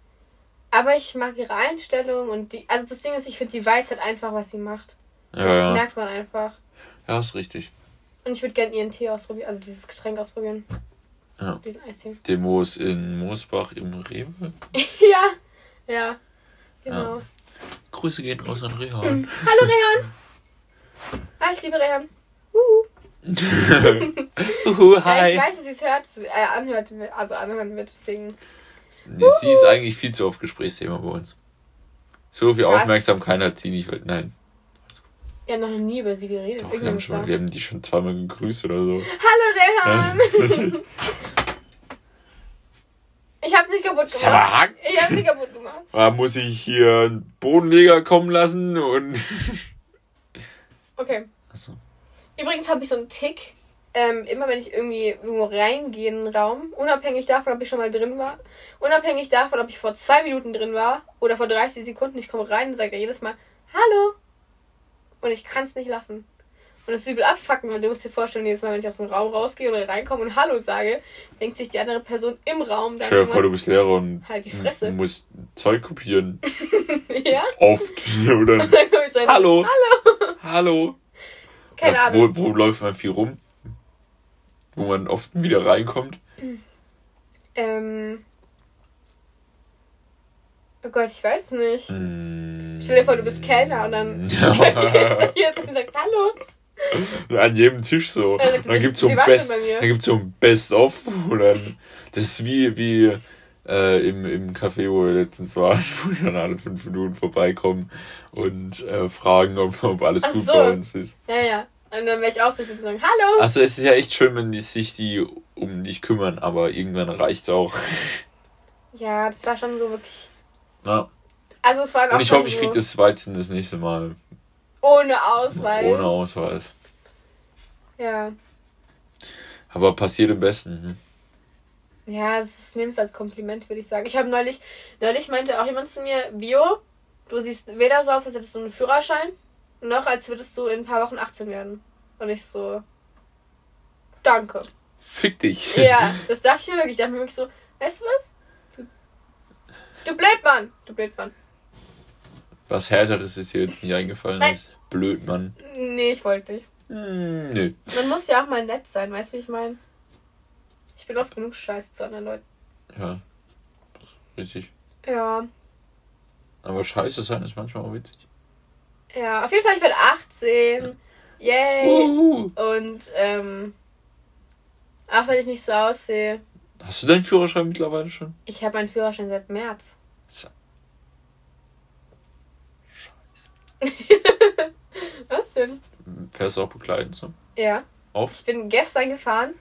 Aber ich mag ihre Einstellung und die, also das Ding ist, ich finde, die weiß halt einfach, was sie macht. Ja, Das ja. merkt man einfach. Ja, ist richtig. Und ich würde gerne ihren Tee ausprobieren, also dieses Getränk ausprobieren. Ja. Diesen Eistee. Dem, wo es in Moosbach im Rewe. ja, ja. Genau. Ja. Grüße gehen raus an Rehan. Hallo Rehan. Ah, ich liebe Rehan. Uhu. Uhu, Ja, ich hi. weiß, dass sie es hört, äh, anhört, also anhören wird, deswegen. Nee, sie ist eigentlich viel zu oft Gesprächsthema bei uns. So viel Was? Aufmerksamkeit hat sie nicht. weil- Nein, Wir haben noch nie über sie geredet. doch, wir haben, schon wir haben die schon zweimal gegrüßt oder so. Hallo Rehan. ich hab's nicht kaputt Sag gemacht. hackt. Ich hab's nicht kaputt gemacht. Da muss ich hier einen Bodenleger kommen lassen und. Okay. Achso. Übrigens habe ich so einen Tick. Ähm, immer wenn ich irgendwie irgendwo reingehe in einen Raum, unabhängig davon, ob ich schon mal drin war, unabhängig davon, ob ich vor zwei Minuten drin war oder vor 30 Sekunden, ich komme rein und sage jedes Mal Hallo. Und ich kann es nicht lassen. Und das ist übel abfucken, weil du musst dir vorstellen, jedes Mal, wenn ich aus dem Raum rausgehe oder reinkomme und Hallo sage, denkt sich die andere Person im Raum dann Stell dir vor, du bist Lehrer und Halt die Fresse. musst Zeug kopieren. ja? Oft. Oder. So rein, Hallo. Hallo. Keine Ja, Ahnung. Wo, wo läuft man viel rum? Wo man oft wieder reinkommt? Ähm. Oh Gott, ich weiß nicht. Mm. Stell dir vor, du bist Kellner und dann Ja. jetzt und sagst Hallo. An jedem Tisch so. Ja, Und dann sie- gibt's so Best, dann gibt's so ein Best-of. Dann, das ist wie, wie äh, im, im Café, wo wir letztens waren, wo dann alle fünf Minuten vorbeikommen und äh, fragen, ob, ob alles Ach gut so. bei uns ist. Ja, ja. Und dann wäre ich auch so, ich würde sagen Hallo. Also es ist ja echt schön, wenn die sich die um dich kümmern, aber irgendwann reicht's auch. Ja, das war schon so wirklich. Ja. Also es war auch Und ich hoffe, ich so krieg das Weizen das nächste Mal ohne Ausweis. ohne Ausweis. Ja. Aber passiert im Besten. Hm. Ja, es nimm es als Kompliment, würde ich sagen. Ich habe neulich, neulich meinte auch jemand zu mir, Bio, du siehst weder so aus, als hättest du einen Führerschein, noch als würdest du in ein paar Wochen 18 werden. Und ich so, danke. Fick dich. Ja, das dachte ich mir wirklich. Ich dachte mir wirklich so, weißt du was? Du, Blödmann. Du Blödmann. Was Härteres ist dir jetzt nicht eingefallen Nein. ist. Blöd, Mann. Nee, ich wollte nicht. Hm, nö. Man muss ja auch mal nett sein, weißt du, wie ich meine? Ich bin oft genug scheiße zu anderen Leuten. Ja. Richtig. Ja. Aber scheiße sein ist manchmal auch witzig. Ja, auf jeden Fall, ich werde 18. Yay. Uhu. Und, ähm, auch wenn ich nicht so aussehe, Hast du deinen Führerschein mittlerweile schon? ich habe meinen Führerschein seit März. Scheiße. Was denn? Fährst du auch begleitend so? Ja. Auf? Ich bin gestern gefahren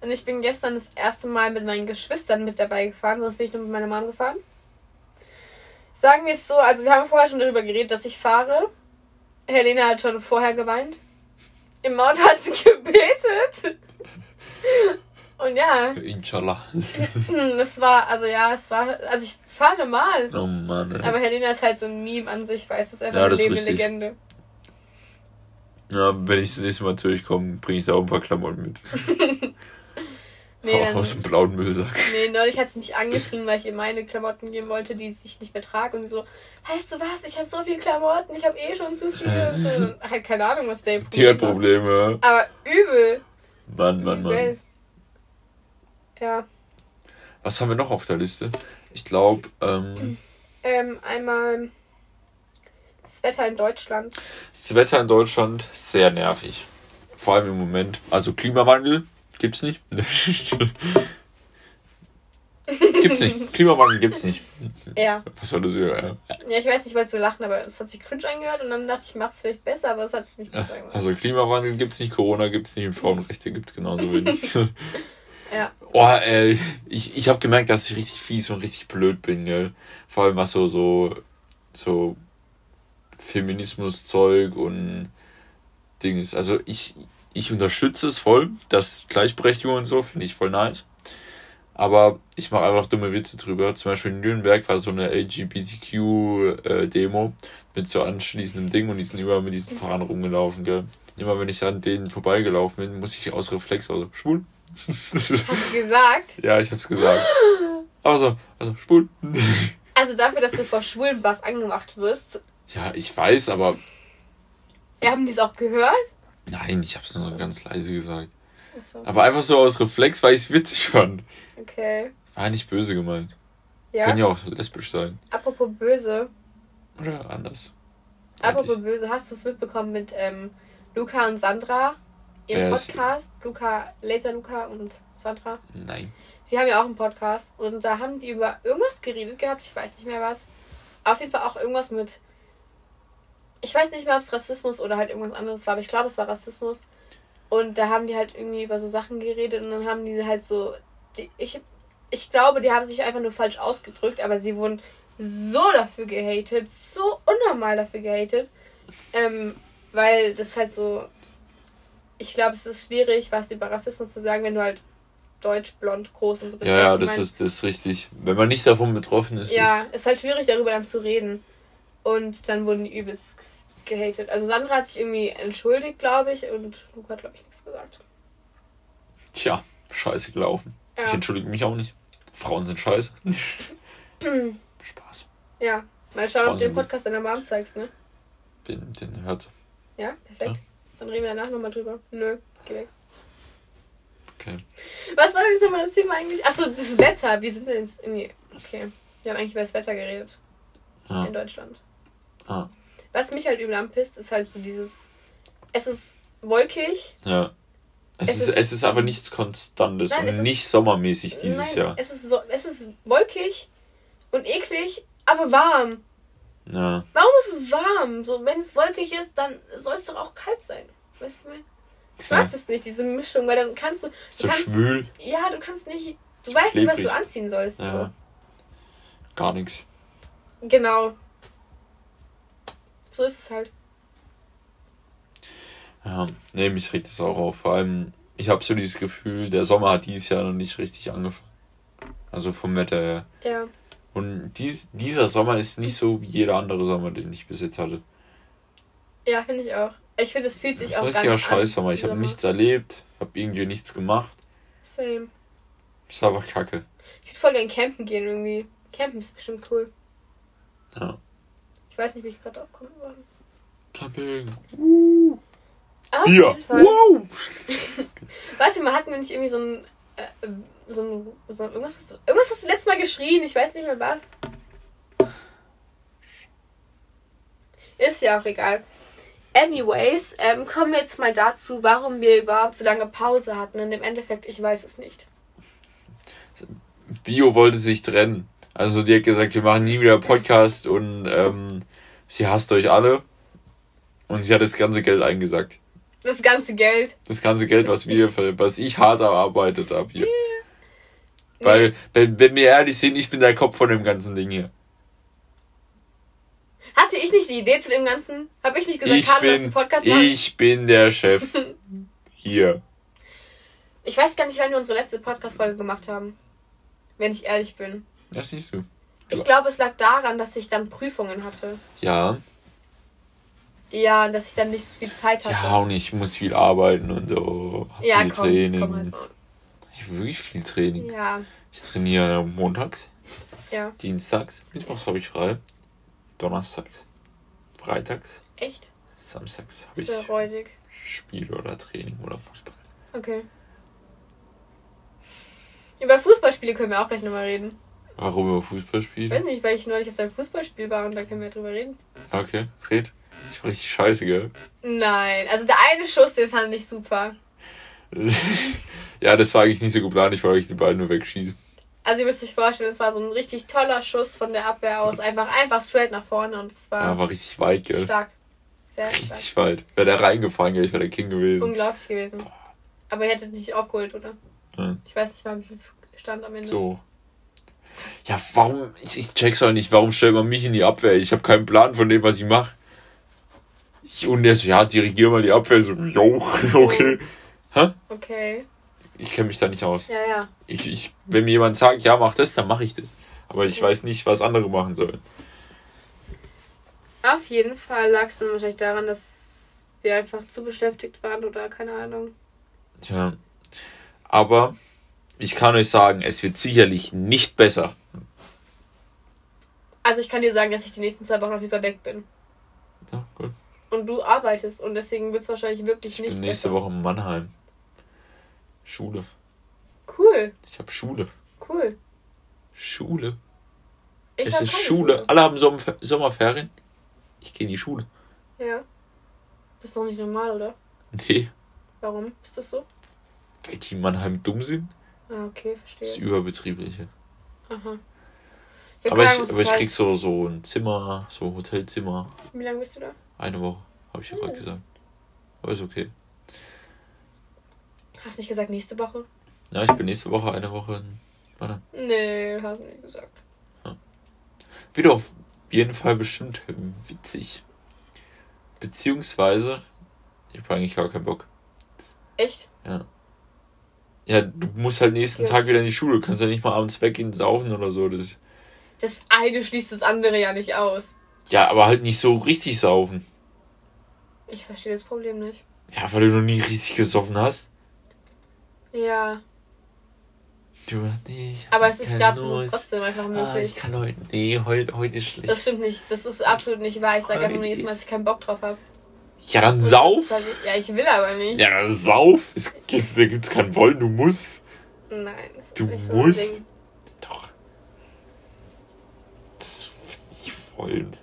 und ich bin gestern das erste Mal mit meinen Geschwistern mit dabei gefahren, sonst bin ich nur mit meiner Mom gefahren. Sagen wir es so, also wir haben vorher schon darüber geredet, dass ich fahre. Helena hat schon vorher geweint. Im Auto hat sie gebetet. Und ja, Inshallah. das war, also ja, es war, also ich fahre normal. Oh Mann. ey. Aber Helena ist halt so ein Meme an sich, weißt du, ist einfach Ja, eine lebende. Legende. Ja, wenn ich das nächste Mal zu euch komme, bringe ich da auch ein paar Klamotten mit. Nee, dann, aus dem blauen Müllsack. nee, neulich hat sie mich angeschrien, weil ich ihr meine Klamotten geben wollte, die ich nicht mehr trage. Und so, weißt du was, ich habe so viele Klamotten, ich habe eh schon zu viele. Und so, halt keine Ahnung, was der Die hat. Probleme. Aber übel. Mann, Mann, übel. Mann. Ja. Was haben wir noch auf der Liste? Ich glaube, ähm, Ähm, einmal das Wetter in Deutschland. das Wetter in Deutschland sehr nervig. Vor allem im Moment. Also Klimawandel gibt's nicht. gibt's nicht. Klimawandel gibt's nicht. Ja. Was war das? Ja. Ja, ich weiß nicht, ich wollte so lachen, aber es hat sich cringe angehört und dann dachte ich, ich mach's vielleicht besser, aber es hat es nicht besser gemacht. Also Klimawandel gibt's nicht, Corona gibt's nicht und Frauenrechte gibt's genauso wenig. Ja. Oh, ey, ich, ich habe gemerkt, dass ich richtig fies und richtig blöd bin, gell. Vor allem was so, so, so Feminismus-Zeug und Dings. Also ich, ich unterstütze es voll, das Gleichberechtigung und so, finde ich voll nice. Aber ich mache einfach dumme Witze drüber. Zum Beispiel in Nürnberg war so eine LGBTQ-Demo mit so anschließendem Ding und die sind immer mit diesen Fahrern rumgelaufen, gell. Immer wenn ich an denen vorbeigelaufen bin, muss ich aus Reflex, also schwul. Hast du gesagt? Ja, ich hab's gesagt. Aber so, also schwul. Also dafür, dass du vor schwulen was angemacht wirst. Ja, ich weiß, aber Wir haben die es auch gehört? Nein, ich hab's nur so ganz leise gesagt. Achso. Aber einfach so aus Reflex, weil ich es witzig fand. Okay. War nicht böse gemeint. Ja. Kann ja auch lesbisch sein. Apropos böse. Oder anders. Apropos böse, hast du es mitbekommen mit ähm, Luca und Sandra? Ihrem Wer ist- Podcast. Luca, Laser Luca und Sandra. Nein. Die haben ja auch einen Podcast und da haben die über irgendwas geredet gehabt, ich weiß nicht mehr was. Auf jeden Fall auch irgendwas mit. Ich weiß nicht mehr, ob es Rassismus oder halt irgendwas anderes war, aber ich glaube, es war Rassismus. Und da haben die halt irgendwie über so Sachen geredet und dann haben die halt so. Die, ich, ich glaube, die haben sich einfach nur falsch ausgedrückt, aber sie wurden so dafür gehatet, so unnormal dafür gehatet. Ähm, weil das halt so. Ich glaube, es ist schwierig, was über Rassismus zu sagen, wenn du halt deutsch, blond, groß und so bist. Ja, ja, ich das mein? ist, das ist richtig. Wenn man nicht davon betroffen ist, Ja, ist halt schwierig, darüber dann zu reden. Und dann wurden die übelst gehatet. Also Sandra hat sich irgendwie entschuldigt, glaube ich, und Luca hat, glaube ich, nichts gesagt. ist, tja, scheiße gelaufen. Ich Ja, entschuldige mich auch nicht. Frauen sind scheiße. Spaß. ja. mal schauen, ob du den Podcast deiner Mom zeigst, ne? Den, den hört. Ja, perfekt. Dann reden wir danach nochmal drüber. Nö, geh weg. Okay. Was war denn jetzt nochmal das Thema eigentlich? Achso, das Wetter. Wie sind wir jetzt irgendwie... Okay, wir haben eigentlich über das Wetter geredet Ja. in Deutschland. Ah. Was mich halt übel anpisst, ist halt so dieses... Es ist wolkig. Ja. Es, Es ist, ist- es ist aber nichts Konstantes Nein, und ist- nicht sommermäßig dieses Nein, Jahr. Es ist, so, es ist wolkig und eklig, aber warm. Ja. Warum ist es warm? So, wenn es wolkig ist, dann soll es doch auch kalt sein. Weißt du, was ich meine? Ich mag ja. das nicht, diese Mischung, weil dann kannst du. du So kannst, schwül. Ja, du kannst nicht. Du So weißt nicht, was klebrig. du anziehen sollst. Ja. Gar nichts. So. Genau. So ist es halt. Ja. Nee, mich regt es auch auf. Vor allem, ich habe so dieses Gefühl, der Sommer hat dieses Jahr noch nicht richtig angefangen. Also vom Wetter her. Ja. Und dies, dieser Sommer ist nicht so wie jeder andere Sommer, den ich bis jetzt hatte. Ja, finde ich auch. Ich finde, es fühlt Das sich ist auch ein richtiger nicht an. Scheißsommer. Ich habe nichts erlebt, habe irgendwie nichts gemacht. Same. Ist aber kacke. Ich würde voll gern campen gehen irgendwie. Campen ist bestimmt cool. Ja. Ich weiß nicht, wie ich gerade aufkomme. Camping. Auf Bier. jeden Fall. Wow. Warte mal, hatten wir nicht irgendwie so ein. Äh, so ein. So irgendwas, hast du, irgendwas hast du letztes Mal geschrien, ich weiß nicht mehr was. Ist ja auch egal. Anyways, ähm, kommen wir jetzt mal dazu, warum wir überhaupt so lange Pause hatten. Und im Endeffekt, ich weiß es nicht. Bio wollte sich trennen. Also die hat gesagt, wir machen nie wieder Podcast und ähm, sie hasst euch alle. Und sie hat das ganze Geld eingesackt. Das ganze Geld. Das ganze Geld, was wir, was ich hart erarbeitet habe hier. Weil, wenn, wenn wir ehrlich sind, ich bin der Kopf von dem ganzen Ding hier. Hatte ich nicht die Idee zu dem Ganzen? Habe ich nicht gesagt, Ich Carlo, lass einen bin, Podcast machen? ich bin der Chef hier. Ich weiß gar nicht, wann wir unsere letzte Podcast-Folge gemacht haben. Wenn ich ehrlich bin. Das siehst du. Ich glaube, es lag daran, dass ich dann Prüfungen hatte. Ja, Ja, dass ich dann nicht so viel Zeit hatte. ja, und ich muss viel arbeiten und so. Hab Ja, viel komm, Training. komm also. Ich habe wirklich viel Training. Ja, Ich trainiere montags, ja. dienstags, mittwochs habe ich frei, donnerstags, freitags, Echt? samstags habe ich räudig. Spiel oder Training oder Fußball. Okay. Über Fußballspiele können wir auch gleich nochmal reden. Warum über Ich Fußballspiele? weiß nicht, weil ich neulich auf deinem Fußballspiel war und da können wir drüber reden. Okay, red. Ich war richtig scheiße, gell? Nein, also der eine Schuss, den fand ich super. Ja, das war eigentlich nicht so geplant, ich wollte euch den Ball nur wegschießen. Also ihr müsst euch vorstellen, es war so ein richtig toller Schuss von der Abwehr aus. Einfach, einfach straight nach vorne und es war Ja, war richtig weit, gell? stark. Sehr stark. Richtig weit. Wäre der reingefallen, gell, ich wäre der King gewesen. Unglaublich gewesen. Aber ihr hättet nicht aufgeholt, oder? Ja. Ich weiß nicht mal, wie viel stand am Ende. So. Ja, warum? Ich, ich check's auch nicht. Warum stellt man mich in die Abwehr? Ich habe keinen Plan von dem, was ich mache. Ich, und der so, ja, dirigier mal die Abwehr. So, jo, okay. Hä? Okay. Ich kenne mich da nicht aus. Ja, ja. Ich, ich, wenn mir jemand sagt, ja, mach das, dann mache ich das. Aber ich weiß nicht, was andere machen sollen. Auf jeden Fall lag es dann wahrscheinlich daran, dass wir einfach zu beschäftigt waren oder keine Ahnung. Tja. Aber ich kann euch sagen, es wird sicherlich nicht besser. Also ich kann dir sagen, dass ich die nächsten zwei Wochen auf jeden Fall weg bin. Ja, gut. Und du arbeitest und deswegen wird es wahrscheinlich wirklich Ich nicht bin nächste besser. Woche in Mannheim. Schule. Cool, Ich habe Schule. cool. Schule. Ich es ist keine Schule. Alle haben Sommer Sommerferien. Ich gehe in die Schule. Ja. Das ist doch nicht normal, oder? Nee, Warum ist das so? weil die in Mannheim dumm sind. Ah, okay, Das verstehe. überbetriebliche. Aha. Ich hab Aber ich, aber ich krieg so, so ein Zimmer, so Hotelzimmer. Wie lange bist du da? Eine Woche, habe ich ja gerade Hm. gesagt. Aber ist okay. Hast nicht gesagt nächste Woche? Ja, ich bin nächste Woche eine Woche in Mannheim. Nee, hast du nicht gesagt. Wieder auf jeden Fall bestimmt witzig. Beziehungsweise, ich habe eigentlich gar keinen Bock. Echt? Ja, du musst halt nächsten Okay. Tag wieder in die Schule. Du kannst ja nicht mal abends weggehen, saufen oder so. Das, Das eine schließt das andere ja nicht aus. ja, aber halt nicht so richtig saufen. Ich verstehe das Problem nicht. Ja, weil du noch nie richtig gesoffen hast. Ja, Du, ich hab aber es ist, ich glaube, das ist trotzdem einfach Ah, möglich. ich kann heute. Nee, heute, heute ist schlecht. Das stimmt nicht. Das ist absolut nicht wahr. Ich sage einfach nur jedes Mal, dass ich keinen Bock drauf habe. ja, dann sauf. Ja, ich will aber nicht. Ja, dann sauf. Es, gibt- da gibt's kein Wollen, du musst. Nein, das ist Du nicht so musst. ein Ding. Doch. Das wird nicht wollen.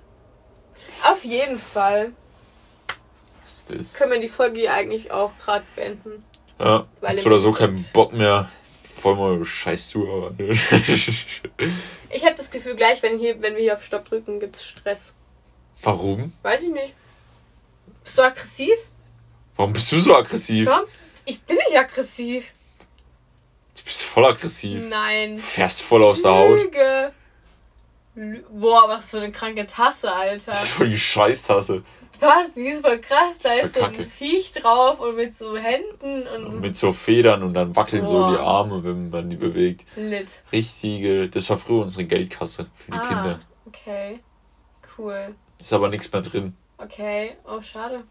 Auf jeden Fall Was ist das? können wir die Folge hier eigentlich auch gerade beenden. Ja, Weil so oder so keinen Bock mehr. Voll mal Scheiß Zuhörer. Ich habe das Gefühl, gleich, wenn, hier, wenn wir hier auf Stopp drücken, gibt's Stress. Warum? Weiß ich nicht. Bist du aggressiv? Warum bist du so aggressiv? Ja? Ich bin nicht aggressiv. Du bist voll aggressiv. Nein. Fährst voll aus der Haut. Lüge. Lü Boah, was für eine kranke Tasse, Alter. Das ist voll die Scheißtasse. Was? Die ist voll krass. Da Das ist ist so ein kacke. Viech drauf und mit so Händen und Mit so Federn und dann wackeln so Boah. die Arme, wenn man die bewegt. lit. Richtige, das war früher unsere Geldkasse für die ah, Kinder. okay. Cool. Ist aber nichts mehr drin. Okay. Oh, schade.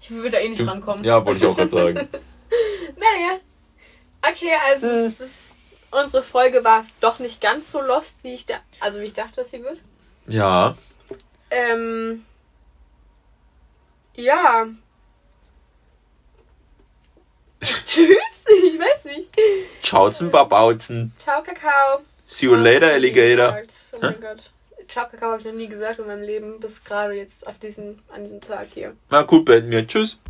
Ich würde da eh nicht Du, rankommen. ja, wollte ich auch gerade sagen. Naja. Okay, also es ist, unsere Folge war doch nicht ganz so lost, wie ich da, also wie ich dachte, dass sie wird. Ja. Ähm. Ja. Tschüss. Ich weiß nicht. Tschauzen, Babauzen. Ciao, Kakao. See you later, Alligator. Oh mein Gott. Ciao, Kakao habe ich noch nie gesagt in meinem Leben, bis gerade jetzt auf diesen, an diesem Tag hier. Na gut, beenden wir. Tschüss.